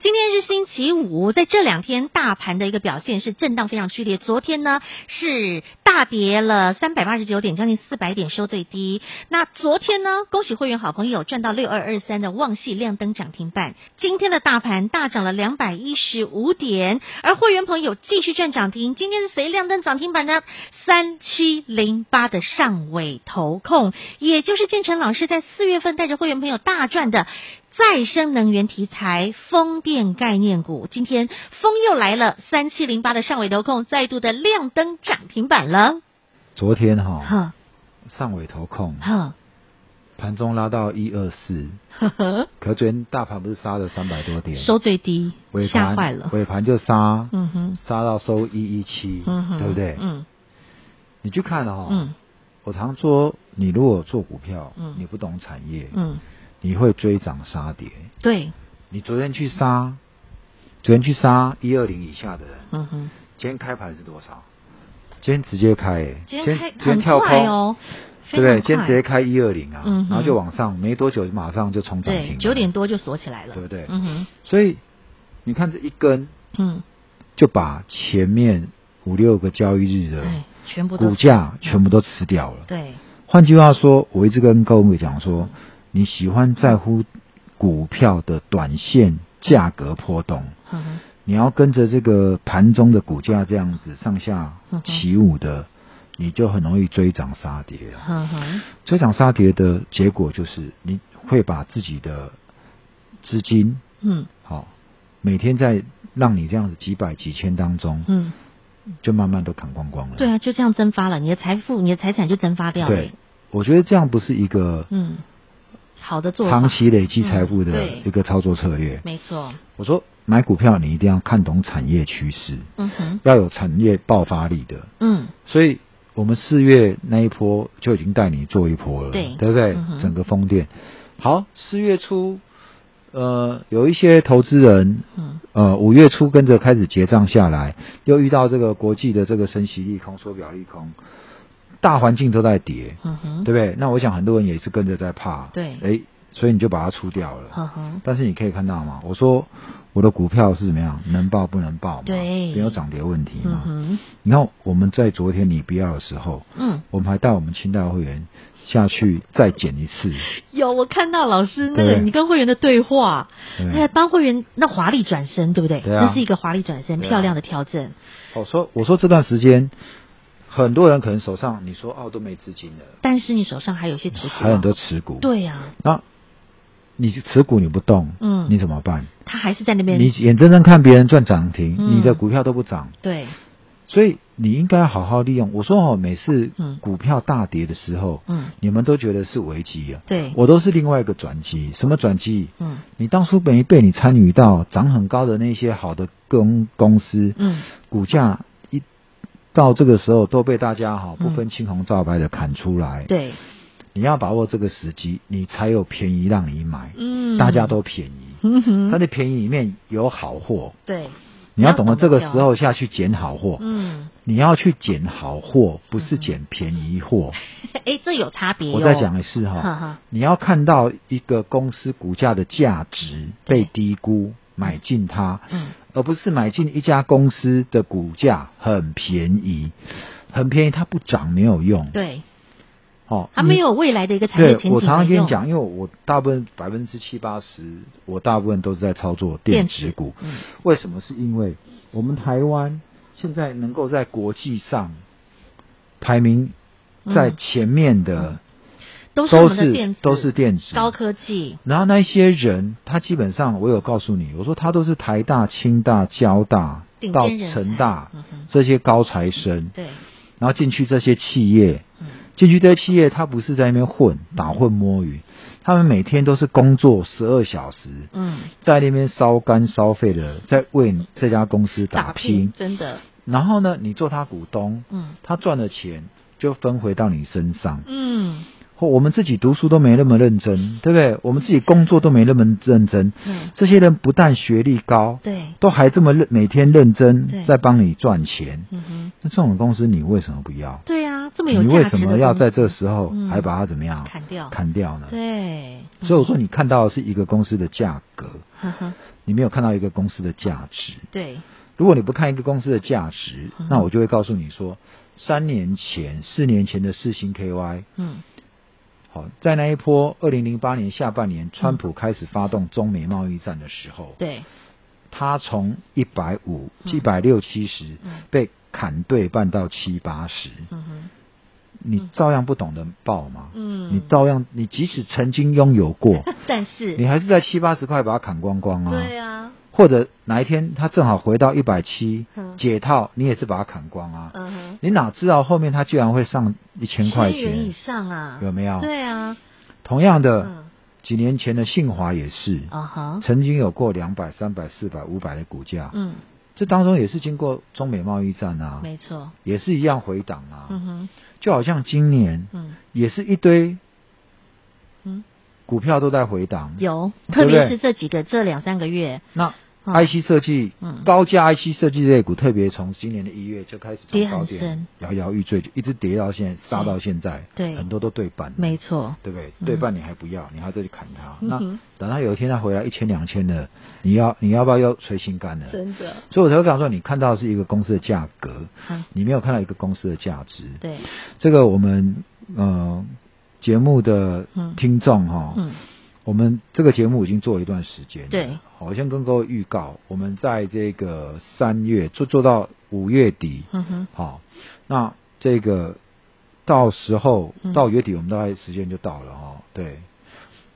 今天是星期五，在这两天大盘的一个表现是震荡非常剧烈。昨天呢是大跌了三百八十九点，将近四百点收最低。那昨天呢，恭喜会员好朋友赚到六二二三的旺系亮灯涨停板。今天的大盘大涨了两百一十五点，而会员朋友继续赚涨停。今天是谁亮灯涨停板呢？三七零八的上尾投控，也就是建成老师在四月份带着会员朋友大赚的。再生能源题材、风电概念股，今天风又来了，三七零八的上尾投控再度的亮灯涨停板了。昨天哈，哈上尾投控，哈盘中拉到一二四，可昨天大盘不是杀了三百多点，收最低，吓坏了，尾盘就杀，嗯哼，杀到收一一七，对不对？嗯，你去看哈，嗯，我常说，你如果做股票，嗯，你不懂产业，嗯。你会追涨杀跌，对，你昨天去杀，昨天去杀一二零以下的人，嗯哼，今天开盘是多少？今天直接开，今天开今天跳空哦，对不对？今天直接开一二零啊，嗯，然后就往上，没多久马上就冲涨停，九点多就锁起来了，对不对？嗯哼，所以你看这一根，嗯，就把前面五六个交易日的全部股价全部都吃掉了，嗯、对。换句话说，我一直跟各位讲说。你喜欢在乎股票的短线价格波动，嗯、你要跟着这个盘中的股价这样子上下起舞的，嗯、你就很容易追涨杀跌。嗯、追涨杀跌的结果就是你会把自己的资金，嗯，好，每天在让你这样子几百几千当中，嗯，就慢慢都砍光光了。对啊，就这样蒸发了，你的财富、你的财产就蒸发掉了。对，我觉得这样不是一个，嗯。好的做，长期累积财富的一个操作策略。嗯、没错，我说买股票你一定要看懂产业趋势，嗯哼，要有产业爆发力的，嗯，所以我们四月那一波就已经带你做一波了，对，对不对？嗯、整个风电，好，四月初，呃，有一些投资人，嗯，呃，五月初跟着开始结账下来，又遇到这个国际的这个升息利空、缩表利空。大环境都在跌，嗯哼，对不对？那我想很多人也是跟着在怕，对，哎，所以你就把它出掉了，嗯哼。但是你可以看到嘛，我说我的股票是怎么样，能报不能报嘛？对，没有涨跌问题嘛。嗯哼。你看我们在昨天你不要的时候，嗯，我们还带我们清代会员下去再减一次。有，我看到老师那个你跟会员的对话，他还帮会员那华丽转身，对不对？对啊，那是一个华丽转身，漂亮的调整。我说，我说这段时间。很多人可能手上你说哦都没资金了，但是你手上还有些持股，还有很多持股。对呀、啊，那你持股你不动，嗯，你怎么办？他还是在那边。你眼睁睁看别人赚涨停，嗯，你的股票都不涨。对，所以你应该好好利用。我说哦，每次股票大跌的时候，嗯，你们都觉得是危机啊。对，我都是另外一个转机。什么转机？嗯，你当初没被你参与到涨很高的那些好的公公司，嗯，股价。到这个时候都被大家哈不分青红皂白的砍出来，嗯，对，你要把握这个时机，你才有便宜让你买，嗯，大家都便宜，嗯哼，但是便宜里面有好货，对，你要懂得这个时候下去捡好货，嗯，你要去捡好货，不是捡便宜货，哎、嗯，这有差别，我再讲一次哈，你要看到一个公司股价的价值被低估。买进它，嗯，而不是买进一家公司的股价很便宜，很便宜，它不涨没有用，对，哦，它没有未来的一个产业前景。我常常跟你讲，因为我大部分百分之七八十，我大部分都是在操作电子股。嗯，为什么？是因为我们台湾现在能够在国际上排名在前面的。都是都是电子高科技。然后那些人，他基本上我有告诉你，我说他都是台大、清大、交大到成大这些高材生。对。然后进去这些企业，进去这些企业，他不是在那边混打混摸鱼，他们每天都是工作十二小时，嗯，在那边烧肝烧肺的，在为这家公司打拼，真的。然后呢，你做他股东，嗯，他赚了钱。就分回到你身上。嗯。或我们自己读书都没那么认真，对不对？我们自己工作都没那么认真。嗯。这些人不但学历高，对，都还这么认每天认真在帮你赚钱。嗯哼。那这种公司你为什么不要？对啊，这么有价值。你为什么要在这时候还把它怎么样？砍掉。砍掉呢？对。所以我说，你看到的是一个公司的价格，呵呵，你没有看到一个公司的价值。对。如果你不看一个公司的价值，那我就会告诉你说，三年前、四年前的四星 KY，嗯。好，在那一波二零零八年下半年，川普开始发动中美贸易战的时候，对，他从一百五、一百六、七十被砍对半到七八十，你照样不懂得报吗？嗯，你照样，你即使曾经拥有过，但是。你还是在七八十块把它砍光光啊，对啊。或者哪一天他正好回到一百七解套，你也是把它砍光啊。你哪知道后面它居然会上一千块钱？以上啊？有没有？对啊。同样的，嗯、几年前的信华也是，啊哈，曾经有过两百、三百、四百、五百的股价。嗯，这当中也是经过中美贸易战啊，没错，也是一样回档啊。嗯哼，就好像今年，嗯，也是一堆，嗯，股票都在回档。有，特别是这几个这两三个月。那。IC 设计，嗯，高价 IC 设计这类股，特别从今年的一月就开始从高点摇摇欲坠，就一直跌到现在，杀到现在，对，很多都对半，没错，对不对？对半你还不要，你还再去砍它，那等到有一天它回来一千两千的，你要你要不要又捶心肝了？真的，所以我才会讲说，你看到的是一个公司的价格，你没有看到一个公司的价值。对，这个我们呃节目的听众哈。我们这个节目已经做了一段时间，对，好，我先跟各位预告，我们在这个三月做做到五月底，嗯哼，好，那这个到时候到月底，我们大概时间就到了哈，对，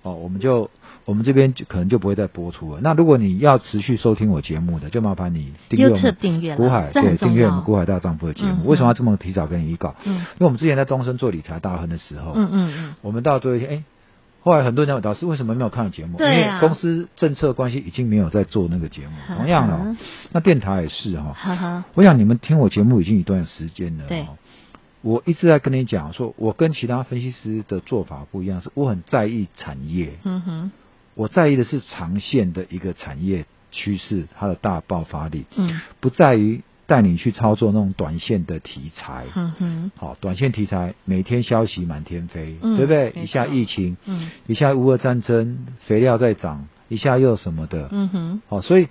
哦，我们就我们这边就可能就不会再播出了。那如果你要持续收听我节目的，就麻烦你订阅我们订阅股海，对，订阅我们古海大丈夫的节目。为什么要这么提早跟你预告？嗯，因为我们之前在东森做理财大亨的时候，嗯嗯嗯，我们到最后一天，哎。后来很多人问老师为什么没有看节目？因为公司政策关系已经没有在做那个节目。同样的，哦，那电台也是哈，哦。我想你们听我节目已经一段时间了。对。我一直在跟你讲说，我跟其他分析师的做法不一样，是我很在意产业。嗯哼。我在意的是长线的一个产业趋势，它的大爆发力。嗯。不在于。带你去操作那种短线的题材，嗯哼，好，短线题材每天消息满天飞，嗯、对不对？一下疫情，嗯，一下乌俄战争，肥料在涨，一下又什么的，嗯哼，好，所以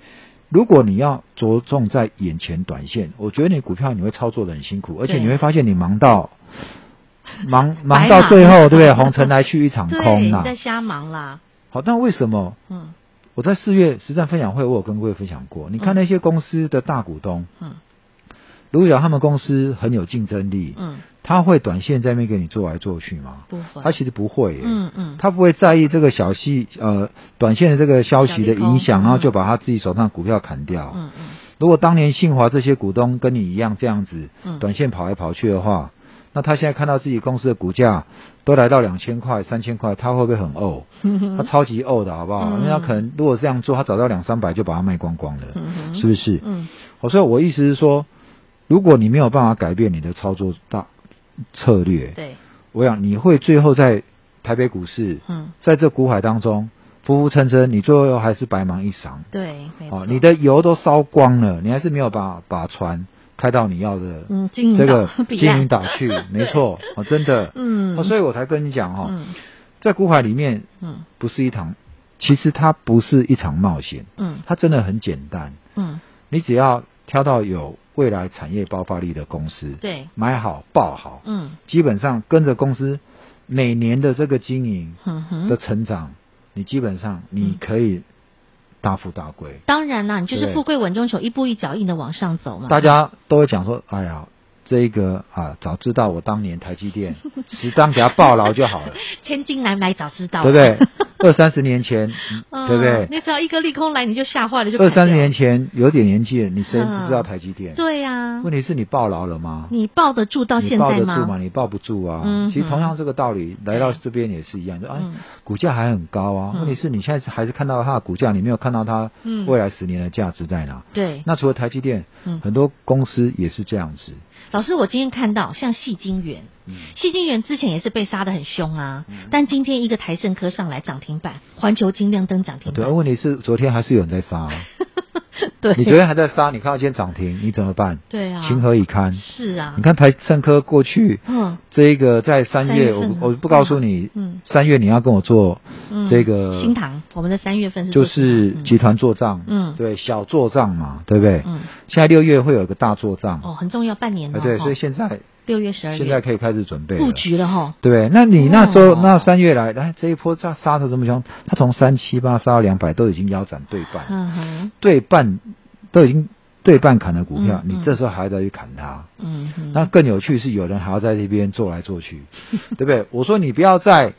如果你要着重在眼前短线，我觉得你股票你会操作的很辛苦，而且你会发现你忙到忙忙。到最后，对不对？红尘来去一场 空啊，在瞎忙啦。好，但为什么？嗯，我在四月实战分享会，我有跟各位分享过，你看那些公司的大股东，嗯。如果讲他们公司很有竞争力，嗯，他会短线在那边给你做来做去吗？不会，他其实不会耶，嗯嗯，他不会在意这个小细呃短线的这个消息的影响，然后就把他自己手上的股票砍掉。嗯嗯，如果当年信华这些股东跟你一样这样子，嗯，短线跑来跑去的话，那他现在看到自己公司的股价都来到两千块、三千块，他会不会很呕？他超级呕的好不好？因为他可能如果这样做，他找到两三百就把它卖光光了，是不是？嗯，好，所以我意思是说。如果你没有办法改变你的操作大策略，对，我想你会最后在台北股市，嗯，在这股海当中浮浮沉沉，你最后还是白忙一场。对，没错。哦，你的油都烧光了，你还是没有办法把船开到你要的这个 金银岛去。没错，哦，真的，嗯，哦，所以我才跟你讲哈，在股海里面，嗯，不是一场，其实它不是一场冒险，嗯，它真的很简单，嗯，你只要挑到有。未来产业爆发力的公司，对，买好爆好，嗯，基本上跟着公司每年的这个经营的成长，嗯、你基本上你可以大富大贵。当然啦，你就是富贵稳中求，一步一脚印的往上走嘛。大家都会讲说，哎呀。这个啊，早知道我当年台积电 十张给他抱牢就好了。千金难买早知道，对不对？二三十年前，对不对？你只要一个利空来，你就吓坏了，就二三十年前有点年纪了，你谁不知道台积电？对呀。问题是你抱牢了吗？你抱得住到现在吗？你抱得住吗？你抱不住啊。其实同样这个道理，来到这边也是一样，就哎，股价还很高啊。问题是你现在还是看到它的股价，你没有看到它未来十年的价值在哪？对。那除了台积电，很多公司也是这样子。老师，我今天看到像矽晶圆，矽晶圆之前也是被杀的很凶啊，嗯、但今天一个台盛科上来涨停板，环球金亮灯涨停板。对，问题是昨天还是有人在杀、啊。对，你昨天还在杀，你看到今天涨停，你怎么办？对啊，情何以堪？是啊，你看台盛科过去，嗯，这一个在三月，我我不告诉你，嗯，三月你要跟我做这个新塘，我们的三月份是就是集团做账，嗯，对，小做账嘛，对不对？嗯，现在六月会有一个大做账，哦，很重要，半年了，对，所以现在六月十二现在可以开始准备布局了哈，对，那你那时候那三月来，来这一波杀杀的这么凶，它从三七八杀到两百，都已经腰斩对半，嗯哼，对半。都已经对半砍了股票，你这时候还在去砍它，嗯，嗯那更有趣是有人还要在这边做来做去，对不对？我说你不要在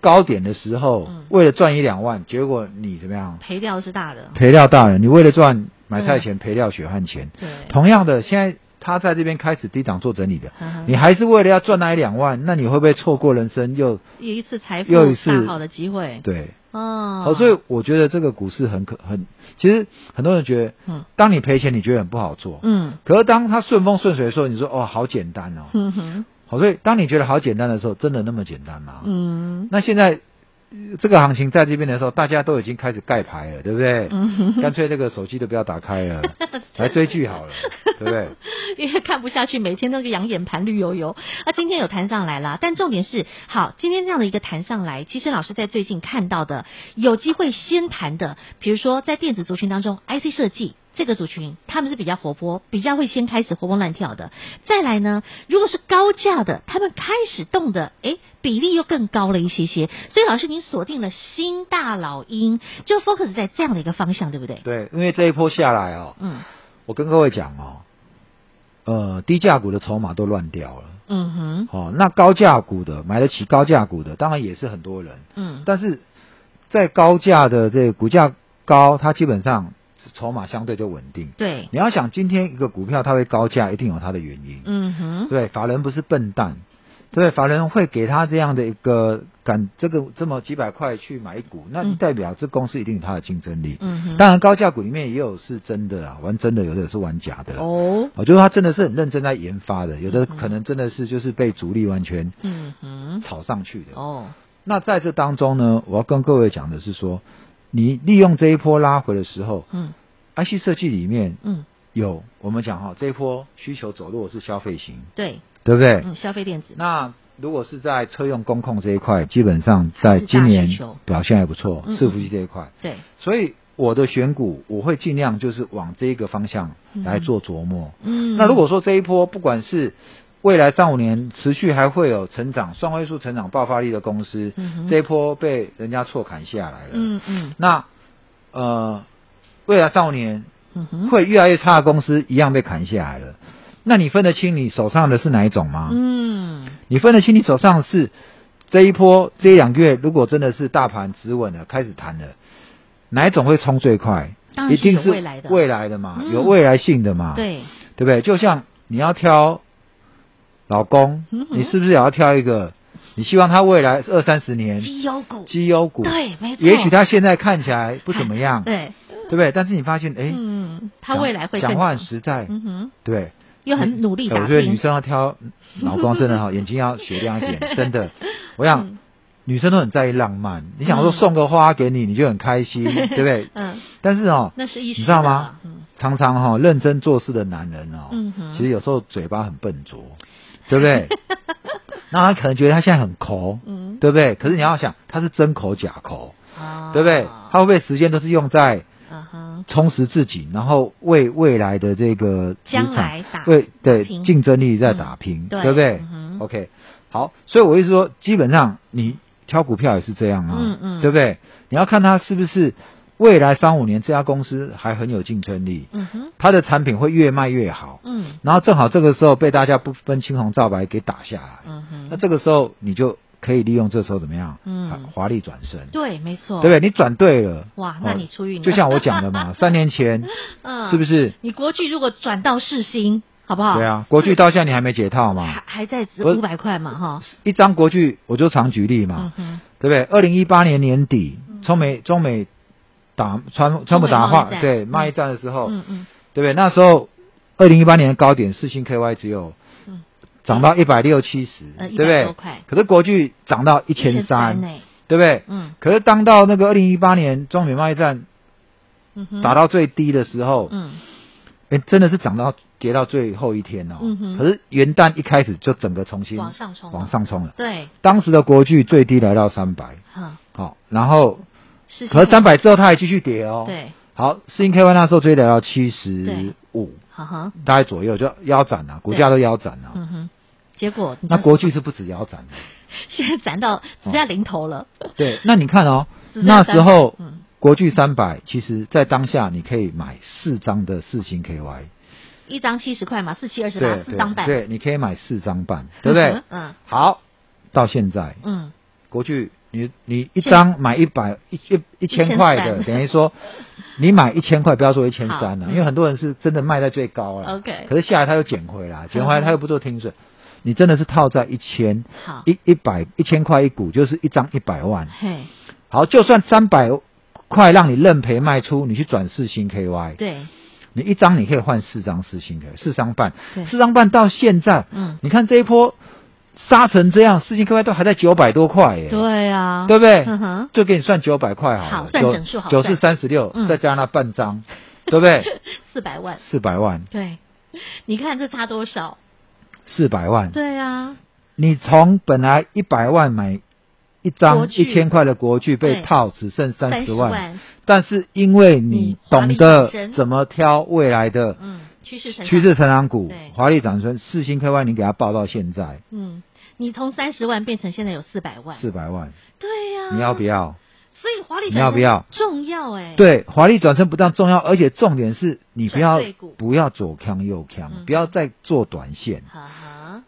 高点的时候、嗯、为了赚一两万，结果你怎么样？赔掉是大的，赔掉大人。你为了赚买菜钱，赔掉血汗钱。对，同样的，现在他在这边开始低档做整理的，嗯、你还是为了要赚那一两万，那你会不会错过人生又有一次财富又一次大好的机会？对。哦，好，所以我觉得这个股市很可很，其实很多人觉得，嗯，当你赔钱，你觉得很不好做，嗯，可是当它顺风顺水的时候，你说哦，好简单哦，嗯哼，好，所以当你觉得好简单的时候，真的那么简单吗？嗯，那现在。这个行情在这边的时候，大家都已经开始盖牌了，对不对？嗯，干脆这个手机都不要打开了，来追剧好了，对不对？因为看不下去，每天那个养眼盘绿油油。那今天有弹上来了，但重点是，好，今天这样的一个弹上来，其实老师在最近看到的有机会先弹的，比如说在电子族群当中，IC 设计。这个族群他们是比较活泼，比较会先开始活蹦乱跳的。再来呢，如果是高价的，他们开始动的，诶，比例又更高了一些些。所以老师，您锁定了新大老鹰，就 focus 在这样的一个方向，对不对？对，因为这一波下来哦，嗯，我跟各位讲哦，呃，低价股的筹码都乱掉了，嗯哼，哦，那高价股的买得起高价股的，当然也是很多人，嗯，但是在高价的这个股价高，它基本上。筹码相对就稳定。对，你要想今天一个股票它会高价，一定有它的原因。嗯哼，对，法人不是笨蛋，对，法人会给他这样的一个敢这个这么几百块去买股，那代表这公司一定有它的竞争力。嗯哼，当然高价股里面也有是真的啊，玩真的，有的是玩假的。哦，我觉得他真的是很认真在研发的，有的可能真的是就是被主力完全嗯嗯炒上去的。哦，那在这当中呢，我要跟各位讲的是说。你利用这一波拉回的时候，嗯，IC 设计里面，嗯，有我们讲哈，这一波需求走弱是消费型，对，对不对？嗯，消费电子。那如果是在车用工控这一块，基本上在今年表现还不错，伺服器这一块，对。所以我的选股，我会尽量就是往这个方向来做琢磨。嗯，那如果说这一波不管是未来三五年持续还会有成长，双位数成长爆发力的公司，这一波被人家错砍下来了。嗯嗯。那呃，未来三五年会越来越差的公司一样被砍下来了。那你分得清你手上的是哪一种吗？嗯。你分得清你手上是这一波这一两个月，如果真的是大盘止稳了，开始弹了，哪一种会冲最快？当然是未来的。一定是未来的嘛，嗯、有未来性的嘛。对。对不对？就像你要挑。老公，你是不是也要挑一个？你希望他未来二三十年绩优股，绩优股，对，没错。也许他现在看起来不怎么样，对，对不对？但是你发现，哎，嗯，他未来会讲话很实在，嗯哼，对，又很努力。我觉得女生要挑老公真的好，眼睛要雪亮一点，真的。我想女生都很在意浪漫，你想说送个花给你，你就很开心，对不对？嗯。但是哦，那是一，你知道吗？常常哈认真做事的男人哦，其实有时候嘴巴很笨拙。对不对？那他可能觉得他现在很抠，嗯，对不对？可是你要想，他是真抠假抠，啊，对不对？他会不会时间都是用在充实自己，然后为未来的这个将来打为对竞争力在打拼，对不对？OK，好，所以我意思说，基本上你挑股票也是这样啊，嗯嗯，对不对？你要看他是不是。未来三五年，这家公司还很有竞争力。嗯哼，它的产品会越卖越好。嗯，然后正好这个时候被大家不分青红皂白给打下来。嗯哼，那这个时候你就可以利用这时候怎么样？嗯，华丽转身。对，没错。对不对？你转对了。哇，那你出运。就像我讲的嘛，三年前，嗯，是不是？你国巨如果转到世新，好不好？对啊，国巨到现在你还没解套嘛？还还在值五百块嘛？哈，一张国巨我就常举例嘛，对不对？二零一八年年底，中美中美。打川川普打话，对贸易战的时候，嗯嗯，对不对？那时候二零一八年的高点，四星 KY 只有涨到一百六七十，呃，对不对？可是国巨涨到一千三，对不对？嗯。可是当到那个二零一八年中美贸易战，嗯打到最低的时候，嗯，哎，真的是涨到跌到最后一天哦。可是元旦一开始就整个重新往上冲，往上冲了。对。当时的国巨最低来到三百。好。好，然后。可是三百之后，它还继续跌哦。对。好，四星 KY 那时候追来到七十五，哈哈，大概左右就腰斩了，股价都腰斩了。嗯哼。结果那国巨是不止腰斩的，现在斩到只剩下零头了。对，那你看哦，那时候国巨三百，其实在当下你可以买四张的四星 KY，一张七十块嘛，四七二十八，四张半。对，你可以买四张半，对不对？嗯。好，到现在，嗯，国巨。你你一张买一百一一一千块的，等于说你买一千块，不要说一千三了，因为很多人是真的卖在最高了。OK，可是下来他又捡回来，捡回来他又不做停损，你真的是套在一千，一一百一千块一股，就是一张一百万。好，就算三百块让你认赔卖出，你去转四星 KY，对，你一张你可以换四张四星 KY，四张半，四张半到现在，嗯，你看这一波。杀成这样，世芯 KY 都还在九百多块耶。对啊，对不对？嗯，就给你算九百块好了。好，算整数好。九四三十六，再加上那半张，对不对？四百万。四百万。对，你看这差多少？四百万。对啊。你从本来一百万买一张一千块的国剧，被套只剩三十万，但是因为你懂得怎么挑未来的，嗯。趋势成趋势成长股，华丽转身，四星 KY 你给它报到现在，嗯，你从三十万变成现在有四百万，四百万，对呀、啊，你要不要？所以华丽转身你要不要？重要哎、欸，对，华丽转身不但重要，而且重点是你不要不要左扛右扛，嗯、不要再做短线。哈哈，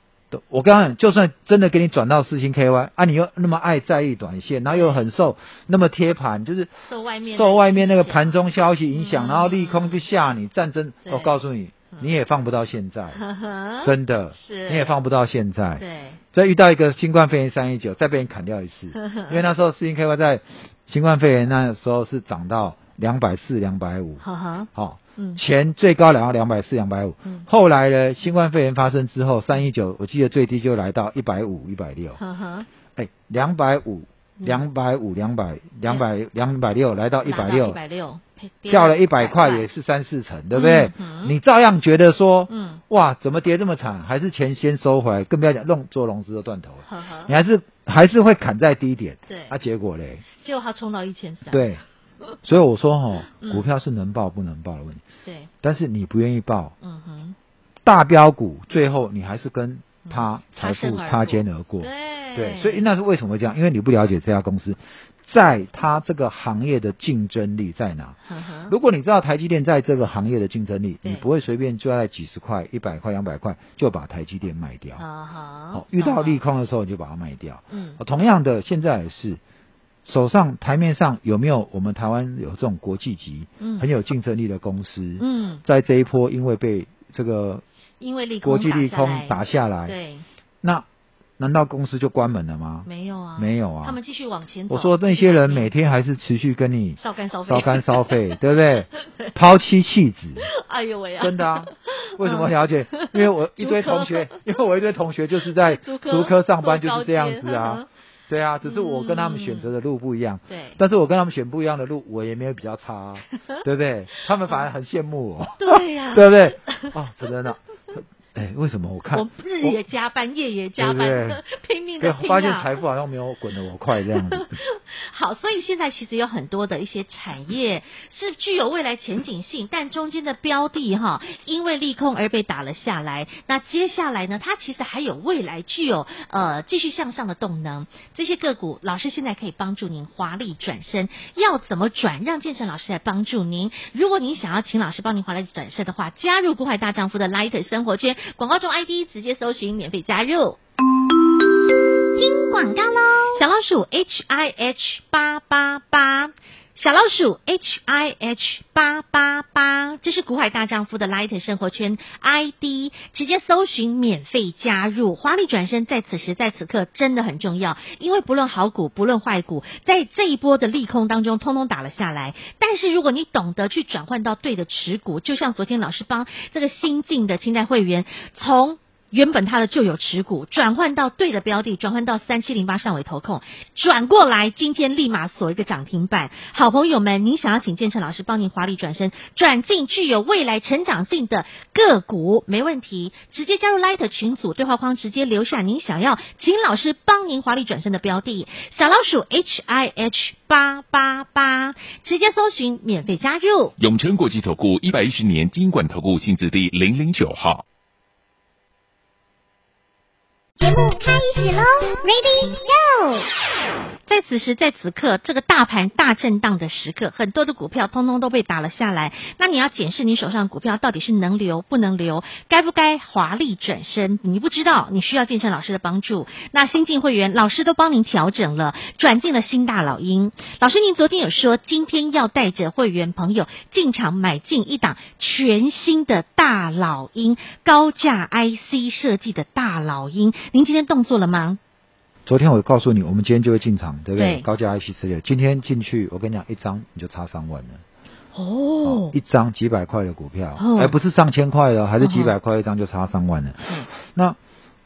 我刚刚就算真的给你转到四星 KY 啊，你又那么爱在意短线，然后又很受那么贴盘，就是受外面受外面那个盘中消息影响，嗯、然后利空就吓你，战争，我告诉你。你也放不到现在，真的，是，你也放不到现在。对，再遇到一个新冠肺炎三一九，再被你砍掉一次，因为那时候世芯 KY 在新冠肺炎那时候是涨到两百四、两百五，好，前最高来到两百四、两百五，后来呢，新冠肺炎发生之后，三一九我记得最低就来到一百五、一百六，哎，两百五、两百五、两百、两百、两。百六，来到一百六，一百六。掉了一百块也是三四成，对不对？你照样觉得说，嗯，哇，怎么跌这么惨？还是钱先收回来，更不要讲弄做融资都断头了。呵呵你还是还是会砍在低点。对，那、啊、结果嘞？结果它冲到一千三。对，所以我说哈，股票是能报不能报的问题。对、嗯，但是你不愿意报，嗯哼，大标股最后你还是跟它财富擦肩而过。对，对，所以那是为什么这样？因为你不了解这家公司。在它这个行业的竞争力在哪？如果你知道台积电在这个行业的竞争力，你不会随便就在几十块、一百块、两百块就把台积电卖掉。好好遇到利空的时候你就把它卖掉。嗯，同样的，现在也是手上台面上有没有我们台湾有这种国际级、嗯、很有竞争力的公司？嗯，在这一波因为被这个因为利空国际利空打下来，对，那。难道公司就关门了吗？没有啊，没有啊，他们继续往前走。我说那些人每天还是持续跟你烧干烧烧干烧肺，对不对？抛妻弃子。哎呦喂啊！真的啊？为什么了解？因为我一堆同学，因为我一堆同学就是在 竹科上班，就是这样子啊。对啊，只是我跟他们选择的路不一样。对。但是我跟他们选不一样的路，我也没有比较差，对不对？他们反而很羡慕我。对呀。对不对？哦，真的呢。哎，为什么我看我日也加班，我夜也加班，对对 拼命的拼、啊、发现财富好像没有滚得我快这样子。好，所以现在其实有很多的一些产业是具有未来前景性，但中间的标的哈，因为利空而被打了下来。那接下来呢，它其实还有未来具有呃继续向上的动能。这些个股，老师现在可以帮助您华丽转身。要怎么转？让建成老师来帮助您。如果您想要请老师帮您华丽转身的话，加入股海大丈夫的 Light 生活圈。广告中 ID 直接搜寻免费加入，听广告喽！小老鼠 H I H 八八八，小老鼠 H I H 八八八，这是股海大丈夫的 Light 生活圈 ID，直接搜寻免费加入。华丽转身在此时在此刻真的很重要，因为不论好股不论坏股，在这一波的利空当中，通通打了下来。但是如果你懂得去转换到对的持股，就像昨天老师帮这个新进的清代会员从原本他的旧有持股转换到对的标的，转换到三七零八上尾投控，转过来，今天立马锁一个涨停板。好朋友们，您想要请建成老师帮您华丽转身，转进具有未来成长性的个股，没问题，直接加入 Light 群组对话框，直接留下您想要请老师帮您华丽转身的标的，小老鼠 H I H 八八八，直接搜寻免费加入。永诚国际投顾一百一十年金管投顾性质第零零九号。节目开始喽，Ready Go！在此时，在此刻，这个大盘大震荡的时刻，很多的股票通通都被打了下来。那你要检视你手上股票到底是能留不能留，该不该华丽转身？你不知道，你需要建成老师的帮助。那新进会员老师都帮您调整了，转进了新大老鹰。老师，您昨天有说今天要带着会员朋友进场买进一档全新的大老鹰，高价 IC 设计的大老鹰。您今天动作了吗？昨天我告诉你，我们今天就会进场，对不对？对高价 IC 之类，今天进去，我跟你讲，一张你就差三万了。哦，哦一张几百块的股票，哦、而不是上千块的，还是几百块一张就差三万了。嗯、那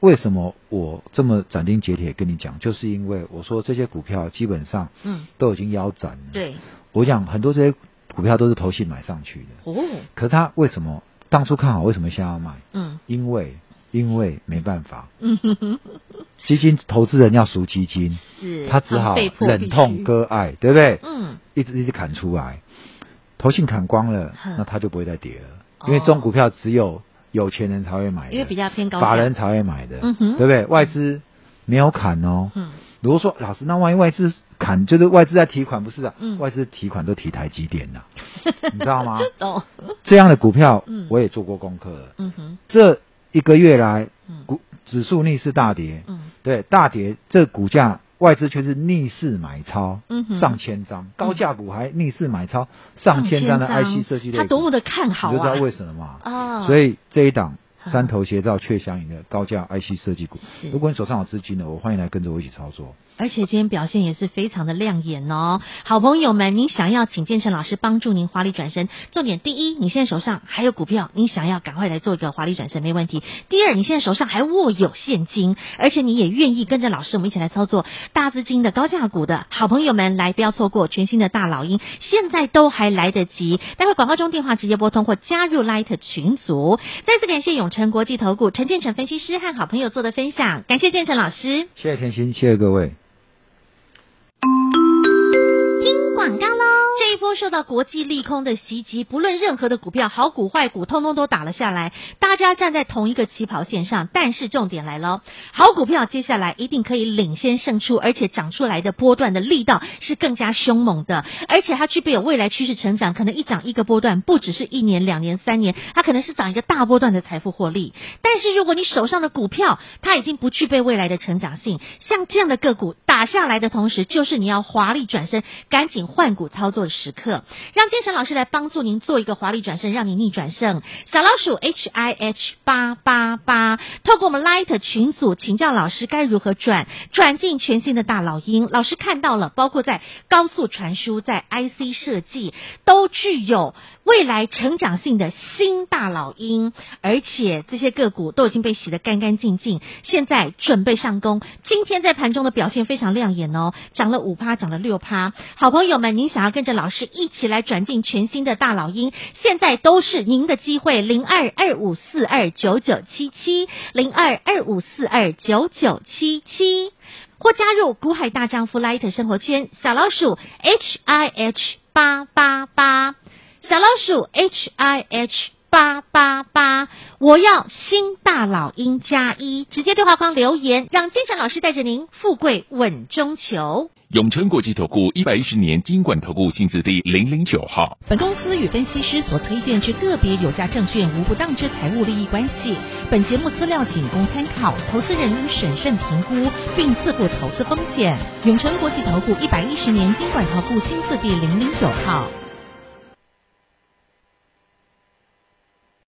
为什么我这么斩钉截铁跟你讲？就是因为我说这些股票基本上，嗯，都已经腰斩了。对，我讲很多这些股票都是投信买上去的。哦，可是他为什么当初看好？为什么现在要卖？嗯，因为。因为没办法，基金投资人要赎基金，是他只好忍痛割爱，对不对？嗯，一直一直砍出来，投信砍光了，那他就不会再跌了，因为这种股票只有有钱人才会买的，因为比较偏高，法人才会买的，嗯哼，对不对？外资没有砍哦，嗯，如果说老师，那万一外资砍，就是外资在提款，不是啊？嗯，外资提款都提台积电呐，你知道吗？懂，这样的股票，我也做过功课了，嗯哼，这。一个月来，股指数逆势大跌，嗯，对，大跌，这股价外资却是逆势买超，嗯哼，上千张，高价股还逆势买超上千张的 IC 设计类，他多么的看好啊，你就知道为什么嘛？啊，所以这一档。三头斜照却相迎的高价 IC 设计股，如果你手上有资金的，我欢迎来跟着我一起操作。而且今天表现也是非常的亮眼哦，好朋友们，您想要请建成老师帮助您华丽转身，重点第一，你现在手上还有股票，你想要赶快来做一个华丽转身，没问题。第二，你现在手上还握有现金，而且你也愿意跟着老师，我们一起来操作大资金的高价股的好朋友们，来不要错过全新的大老鹰，现在都还来得及。待会广告中电话直接拨通或加入 Light 群组。再次感谢永诚国际投顾陈建成分析师和好朋友做的分享，感谢建成老师，谢谢甜心，谢谢各位。广告喽。这一波受到国际利空的袭击，不论任何的股票，好股坏股，通通都打了下来。大家站在同一个起跑线上，但是重点来了，好股票接下来一定可以领先胜出，而且涨出来的波段的力道是更加凶猛的，而且它具备有未来趋势成长，可能一涨一个波段，不只是一年、两年、三年，它可能是涨一个大波段的财富获利。但是如果你手上的股票它已经不具备未来的成长性，像这样的个股打下来的同时，就是你要华丽转身，赶紧换股操作的时刻。让建成老师来帮助您做一个华丽转身，让您逆转胜。小老鼠 H I H 八八八，透过我们 Light 群组请教老师该如何转转进全新的大老鹰。老师看到了，包括在高速传输、在 IC 设计，都具有未来成长性的新大老鹰，而且这些个股都已经被洗得干干净净，现在准备上攻。今天在盘中的表现非常亮眼哦，涨了五趴，涨了六趴。好朋友们，您想要跟着老师一起来转进全新的大老鹰，现在都是您的机会，零二二五四二九九七七，零二二五四二九九七七，或加入古海大丈夫 Light 生活圈，小老鼠 H I H 八八八，小老鼠 H I H。八八八，我要新大老鹰加一，直接对话框留言，让金晨老师带着您富贵稳中求。永诚国际投顾一百一十年金管投顾新字第零零九号。本公司与分析师所推荐之个别有价证券无不当之财务利益关系。本节目资料仅供参考，投资人应审慎评估并自负投资风险。永诚国际投顾一百一十年金管投顾新字第零零九号。